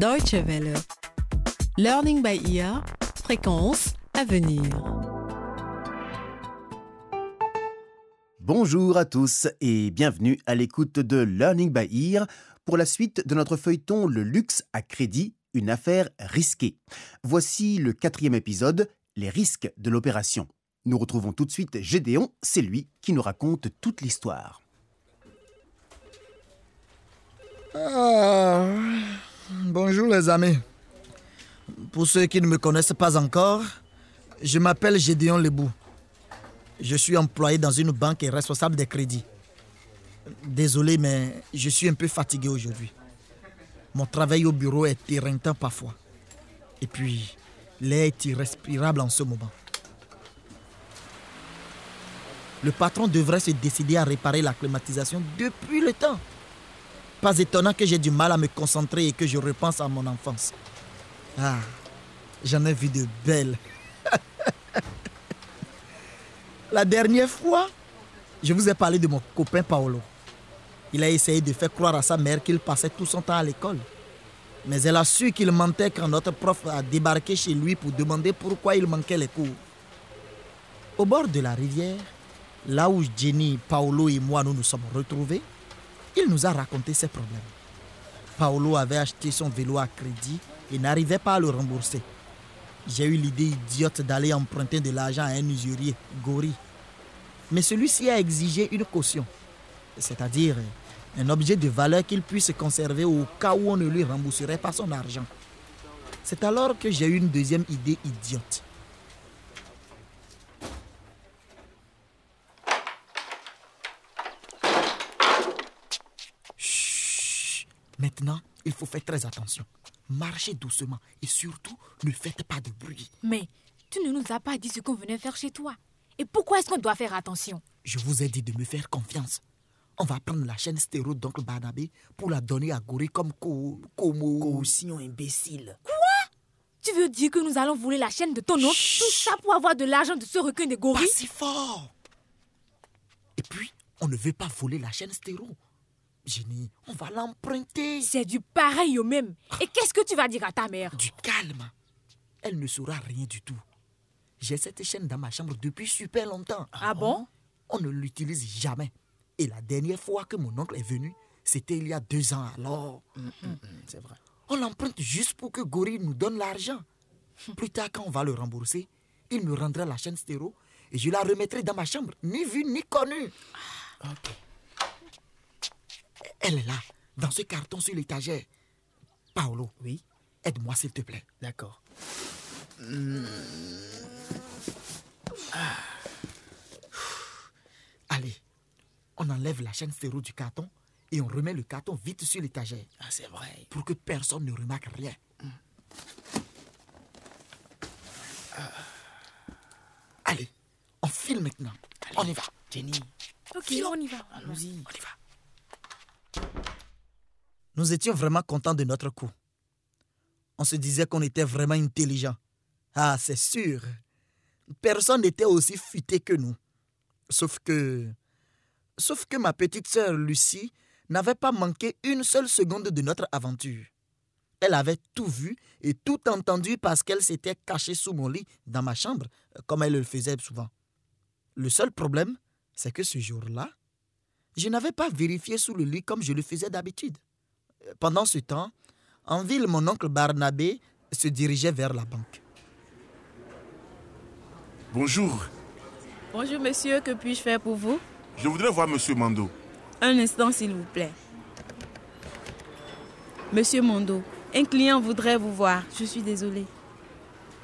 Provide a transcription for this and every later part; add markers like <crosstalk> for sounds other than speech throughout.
Deutsche Welle. Learning by ear. Fréquence à venir. Bonjour à tous et bienvenue à l'écoute de Learning by Ear pour la suite de notre feuilleton Le luxe à crédit, une affaire risquée. Voici le quatrième épisode, Les risques de l'opération. Nous retrouvons tout de suite Gédéon, c'est lui qui nous raconte toute l'histoire. Ah, bonjour les amis. Pour ceux qui ne me connaissent pas encore, je m'appelle Gédéon Lebou. Je suis employé dans une banque et responsable des crédits. Désolé, mais je suis un peu fatigué aujourd'hui. Mon travail au bureau est éreintant parfois. Et puis, l'air est irrespirable en ce moment. Le patron devrait se décider à réparer la climatisation depuis le temps. Pas étonnant que j'ai du mal à me concentrer et que je repense à mon enfance. Ah, j'en ai vu de belles. <laughs> La dernière fois, je vous ai parlé de mon copain Paolo. Il a essayé de faire croire à sa mère qu'il passait tout son temps à l'école. Mais elle a su qu'il mentait quand notre prof a débarqué chez lui pour demander pourquoi il manquait les cours. Au bord de la rivière, là où Jenny, Paolo et moi nous nous sommes retrouvés, il nous a raconté ses problèmes. Paolo avait acheté son vélo à crédit et n'arrivait pas à le rembourser. J'ai eu l'idée idiote d'aller emprunter de l'argent à un usurier, Gori. Mais celui-ci a exigé une caution, c'est-à-dire un objet de valeur qu'il puisse conserver au cas où on ne lui rembourserait pas son argent. C'est alors que j'ai eu une deuxième idée idiote. Maintenant, il faut faire très attention. Marchez doucement et surtout ne faites pas de bruit. Mais tu ne nous as pas dit ce qu'on venait faire chez toi. Et pourquoi est-ce qu'on doit faire attention? Je vous ai dit de me faire confiance. On va prendre la chaîne stéro d'oncle Barnabé pour la donner à Gori comme co como... Caution imbécile. Tu veux dire que nous allons voler la chaîne de ton oncle Tout ça pour avoir de l'argent de ce requin de Pas gorilles si fort Et puis, on ne veut pas voler la chaîne stéro. Jenny, on va l'emprunter. C'est du pareil au même. Et qu'est-ce que tu vas dire à ta mère? Du calme. Elle ne saura rien du tout. J'ai cette chaîne dans ma chambre depuis super longtemps. Ah bon? On ne l'utilise jamais. Et la dernière fois que mon oncle est venu, c'était il y a deux ans alors. C'est vrai. On l'emprunte juste pour que Gori nous donne l'argent. Plus tard, quand on va le rembourser, il me rendra la chaîne stéro et je la remettrai dans ma chambre, ni vue ni connue. Ok. Elle est là, dans ce carton sur l'étagère. Paolo, Oui, aide-moi s'il te plaît. d'accord. Allez, on enlève la chaîne stéro du carton et on remet le carton vite sur l'étagère Ah, c'est vrai. pour que personne ne remarque rien. Allez, on file maintenant. On y va. Jenny, Ok, on y va. allons-y. On y va. Nous étions vraiment contents de notre coup. On se disait qu'on était vraiment intelligents. Ah, c'est sûr. Personne n'était aussi futé que nous. Sauf que... Sauf que ma petite sœur Lucie n'avait pas manqué une seule seconde de notre aventure. Elle avait tout vu et tout entendu parce qu'elle s'était cachée sous mon lit dans ma chambre, comme elle le faisait souvent. Le seul problème, c'est que ce jour-là, je n'avais pas vérifié sous le lit comme je le faisais d'habitude. Pendant ce temps, en ville, mon oncle Barnabé se dirigeait vers la banque. Bonjour, Bonjour monsieur, que puis-je faire pour vous? Je voudrais voir Monsieur Mando. Un instant s'il vous plaît. Monsieur Mondo, un client voudrait vous voir. Je suis désolé.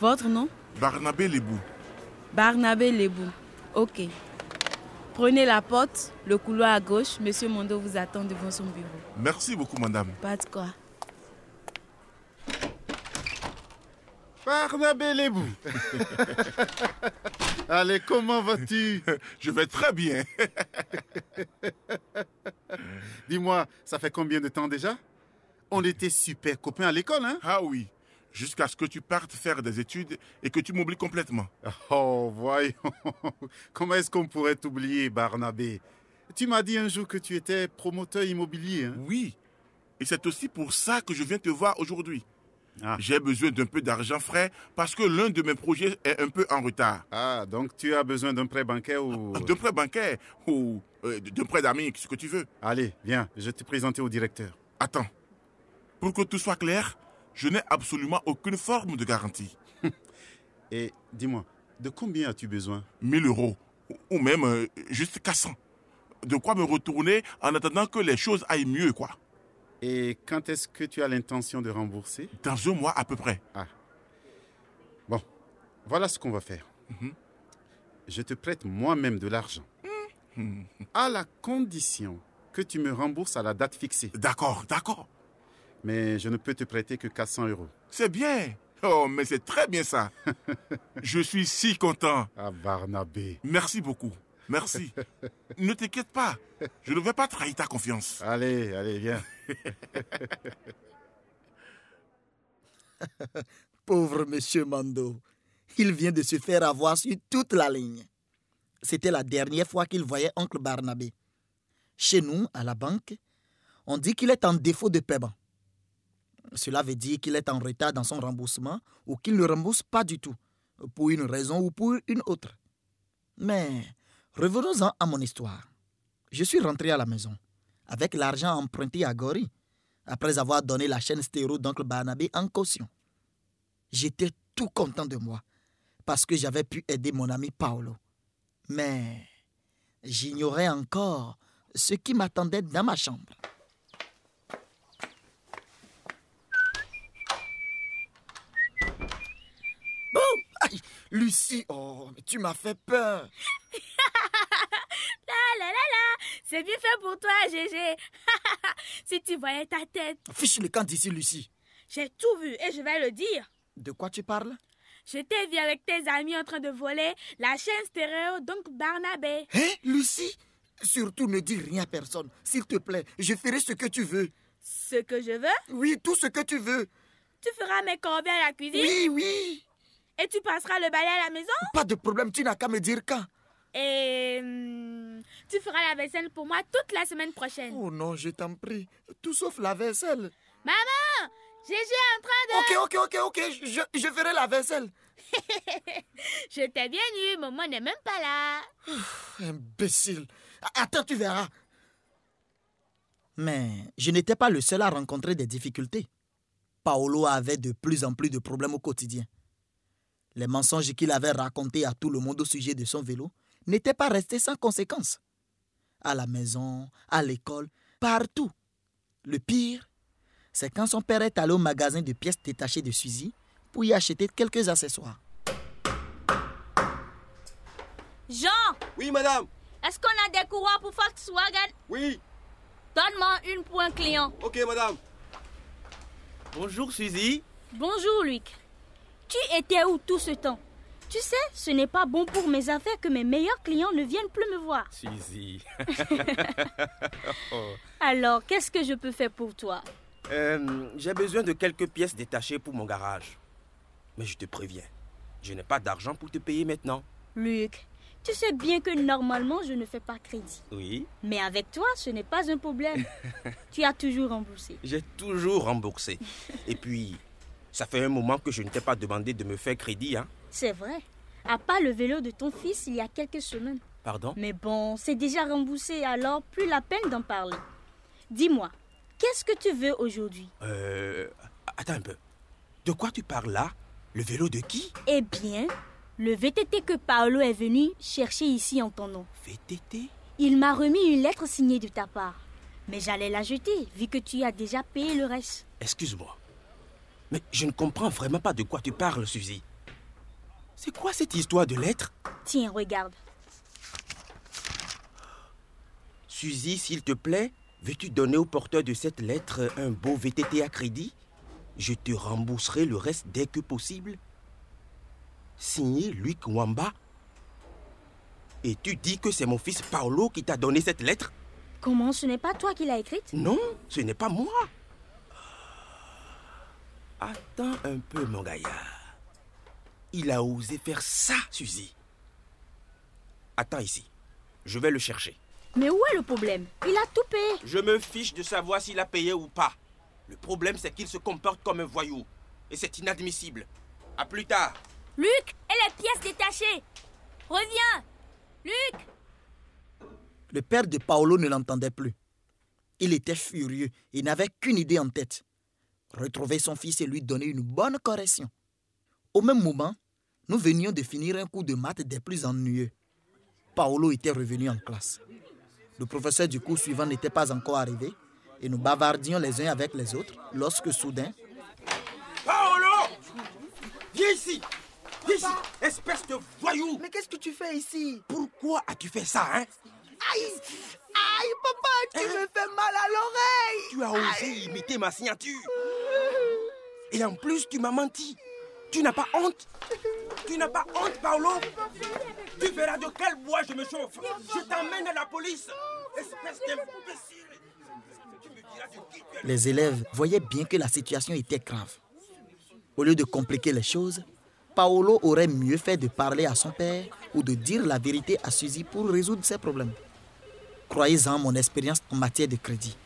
Votre nom? Barnabé Lebou. Barnabé Lebou. Ok. Prenez la porte, le couloir à gauche. Monsieur Mondo vous attend devant son bureau. Merci beaucoup, madame. Pas de quoi. Barnabé Lebou. <laughs> Allez, comment vas-tu? Je vais très bien. <laughs> Dis-moi, ça fait combien de temps déjà? On était super copains à l'école, hein? Ah oui, jusqu'à ce que tu partes faire des études et que tu m'oublies complètement. <laughs> Oh, voyons. <laughs> Comment est-ce qu'on pourrait t'oublier, Barnabé? Tu m'as dit un jour que tu étais promoteur immobilier. hein? Oui, Et c'est aussi pour ça que je viens te voir aujourd'hui. Ah. J'ai besoin d'un peu d'argent frais parce que l'un de mes projets est un peu en retard. Ah, donc tu as besoin d'un prêt bancaire ou... D'un prêt bancaire ou euh, d'un prêt d'amis, ce que tu veux. Allez, viens, je vais te présenter au directeur. Attends. Pour que tout soit clair, je n'ai absolument aucune forme de garantie. <laughs> Et dis-moi, de combien as-tu besoin? 1000 euros ou- même euh, juste 400. De quoi me retourner en attendant que les choses aillent mieux, quoi. Et quand est-ce que tu as l'intention de rembourser? Dans un mois à peu près. Bon, voilà ce qu'on va faire. Je te prête moi-même de l'argent. À la condition que tu me rembourses à la date fixée. D'accord, d'accord. Mais je ne peux te prêter que 400 euros. C'est bien. Oh, mais c'est très bien ça. <laughs> je suis si content. Ah, Barnabé. Merci beaucoup. Merci. ne t'inquiète pas. Je ne vais pas trahir ta confiance. Allez, allez, viens. <laughs> Pauvre monsieur Mando. Il vient de se faire avoir sur toute la ligne. C'était la dernière fois qu'il voyait oncle Barnabé. Chez nous, à la banque, on dit qu'il est en défaut de paiement. Cela veut dire qu'il est en retard dans son remboursement ou qu'il ne rembourse pas du tout, pour une raison ou pour une autre. Mais revenons-en à mon histoire. Je suis rentré à la maison avec l'argent emprunté à Gori, après avoir donné la chaîne stéro d'oncle Barnabé en caution. J'étais tout content de moi parce que j'avais pu aider mon ami Paolo. Mais j'ignorais encore ce qui m'attendait dans ma chambre. Boum Aïe, Lucie, oh, mais tu m'as fait peur. Ah là là là, c'est bien fait pour toi, Gégé. <laughs> si tu voyais ta tête, Fiche le camp d'ici, Lucie. j'ai tout vu et je vais le dire. De quoi tu parles? Je t'ai vu avec tes amis en train de voler la chaîne stéréo donc Barnabé. Hein, Lucie? Surtout ne dis rien à personne. S'il te plaît, je ferai ce que tu veux. Ce que je veux, Oui, tout ce que tu veux. tu feras mes corbeilles à la cuisine? Oui, oui. Et tu passeras le balai à la maison? Pas de problème, tu n'as qu'à me dire quand. et hum, tu feras la vaisselle pour moi toute la semaine prochaine. Oh non, je t'en prie. Tout sauf la vaisselle. Maman, Gégé est en train de... Ok, ok, ok, ok. Je, je ferai la vaisselle. <laughs> Je t'ai bien eu, maman n'est même pas là. <sighs> Imbécile. Attends, tu verras. Mais je n'étais pas le seul à rencontrer des difficultés. Paolo avait de plus en plus de problèmes au quotidien. Les mensonges qu'il avait racontés à tout le monde au sujet de son vélo n'étaient pas restés sans conséquences. À la maison, à l'école, partout. Le pire, c'est quand son père est allé au magasin de pièces détachées de Suzy pour y acheter quelques accessoires. Jean, Oui, madame. est-ce qu'on a des courroies pour Volkswagen? Oui. Donne-moi une pour un client. Ok, madame. Bonjour, Suzy. Bonjour, Luc. Tu étais où tout ce temps? Tu sais, ce n'est pas bon pour mes affaires que mes meilleurs clients ne viennent plus me voir. Suzy. <laughs> Alors, qu'est-ce que je peux faire pour toi? Euh, J'ai besoin de quelques pièces détachées pour mon garage. Mais je te préviens, je n'ai pas d'argent pour te payer maintenant. Luc, tu sais bien que normalement je ne fais pas crédit. Oui, Mais avec toi, ce n'est pas un problème. <laughs> tu as toujours remboursé. j'ai toujours remboursé. Et puis, ça fait un moment que je ne t'ai pas demandé de me faire crédit, hein. C'est vrai. À part le vélo de ton fils il y a quelques semaines. Pardon? Mais bon, c'est déjà remboursé, alors plus la peine d'en parler. Dis-moi, qu'est-ce que tu veux aujourd'hui? Euh... Attends un peu. De quoi tu parles là? Le vélo de qui? Eh bien, le VTT que Paolo est venu chercher ici en ton nom. VTT Il m'a remis une lettre signée de ta part. Mais j'allais la jeter, vu que tu as déjà payé le reste. Excuse-moi. Mais je ne comprends vraiment pas de quoi tu parles, Suzy. C'est quoi cette histoire de lettre Tiens, regarde. Suzy, s'il te plaît, veux-tu donner au porteur de cette lettre un beau VTT à crédit? Je te rembourserai le reste dès que possible. Signé Luc Wamba. Et tu dis que c'est mon fils Paolo qui t'a donné cette lettre? Comment? Ce n'est pas toi qui l'as écrite? Non, ce n'est pas moi. Attends un peu, mon gaillard. Il a osé faire ça, Suzy. Attends ici. Je vais le chercher. Mais où est le problème? Il a tout payé. Je me fiche de savoir s'il a payé ou pas. Le problème, c'est qu'il se comporte comme un voyou. Et c'est inadmissible. À plus tard. Luc, et les pièces détachées Reviens Luc Le père de Paolo ne l'entendait plus. Il était furieux et n'avait qu'une idée en tête. Retrouver son fils et lui donner une bonne correction. Au même moment, nous venions de finir un cours de maths des plus ennuyeux. Paolo était revenu en classe. Le professeur du cours suivant n'était pas encore arrivé et nous bavardions les uns avec les autres lorsque soudain, Paolo! Viens ici! Viens ici Espèce de voyou! Mais qu'est-ce que tu fais ici? Pourquoi as-tu fait ça, hein? Aïe! Aïe, papa, tu me fais mal à l'oreille! Tu as osé imiter ma signature. Et en plus, tu m'as menti. Tu n'as pas honte Tu n'as pas honte, Paolo Tu verras de quel bois je me chauffe. Je t'emmène à la police. Espèce d'imbécile. Les élèves voyaient bien que la situation était grave. Au lieu de compliquer les choses, Paolo aurait mieux fait de parler à son père ou de dire la vérité à Suzy pour résoudre ses problèmes. Croyez-en mon expérience en matière de crédit.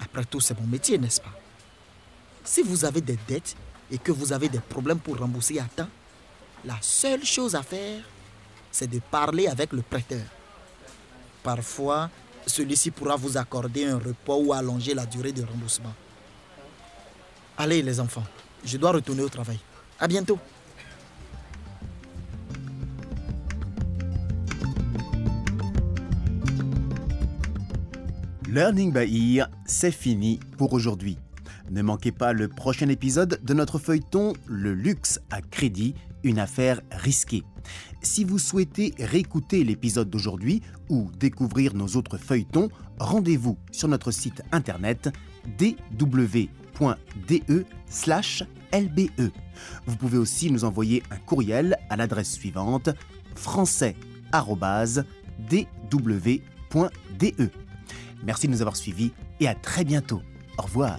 Après tout, c'est mon métier, n'est-ce pas? Si vous avez des dettes et que vous avez des problèmes pour rembourser à temps, la seule chose à faire, c'est de parler avec le prêteur. Parfois, celui-ci pourra vous accorder un repos ou allonger la durée de remboursement. Allez les enfants, je dois retourner au travail. À bientôt. Learning by Ear, c'est fini pour aujourd'hui. Ne manquez pas le prochain épisode de notre feuilleton Le luxe à crédit, une affaire risquée. Si vous souhaitez réécouter l'épisode d'aujourd'hui ou découvrir nos autres feuilletons, rendez-vous sur notre site internet dw.de/lbe. Vous pouvez aussi nous envoyer un courriel à l'adresse suivante français@dw.de. Merci de nous avoir suivis et à très bientôt. Au revoir.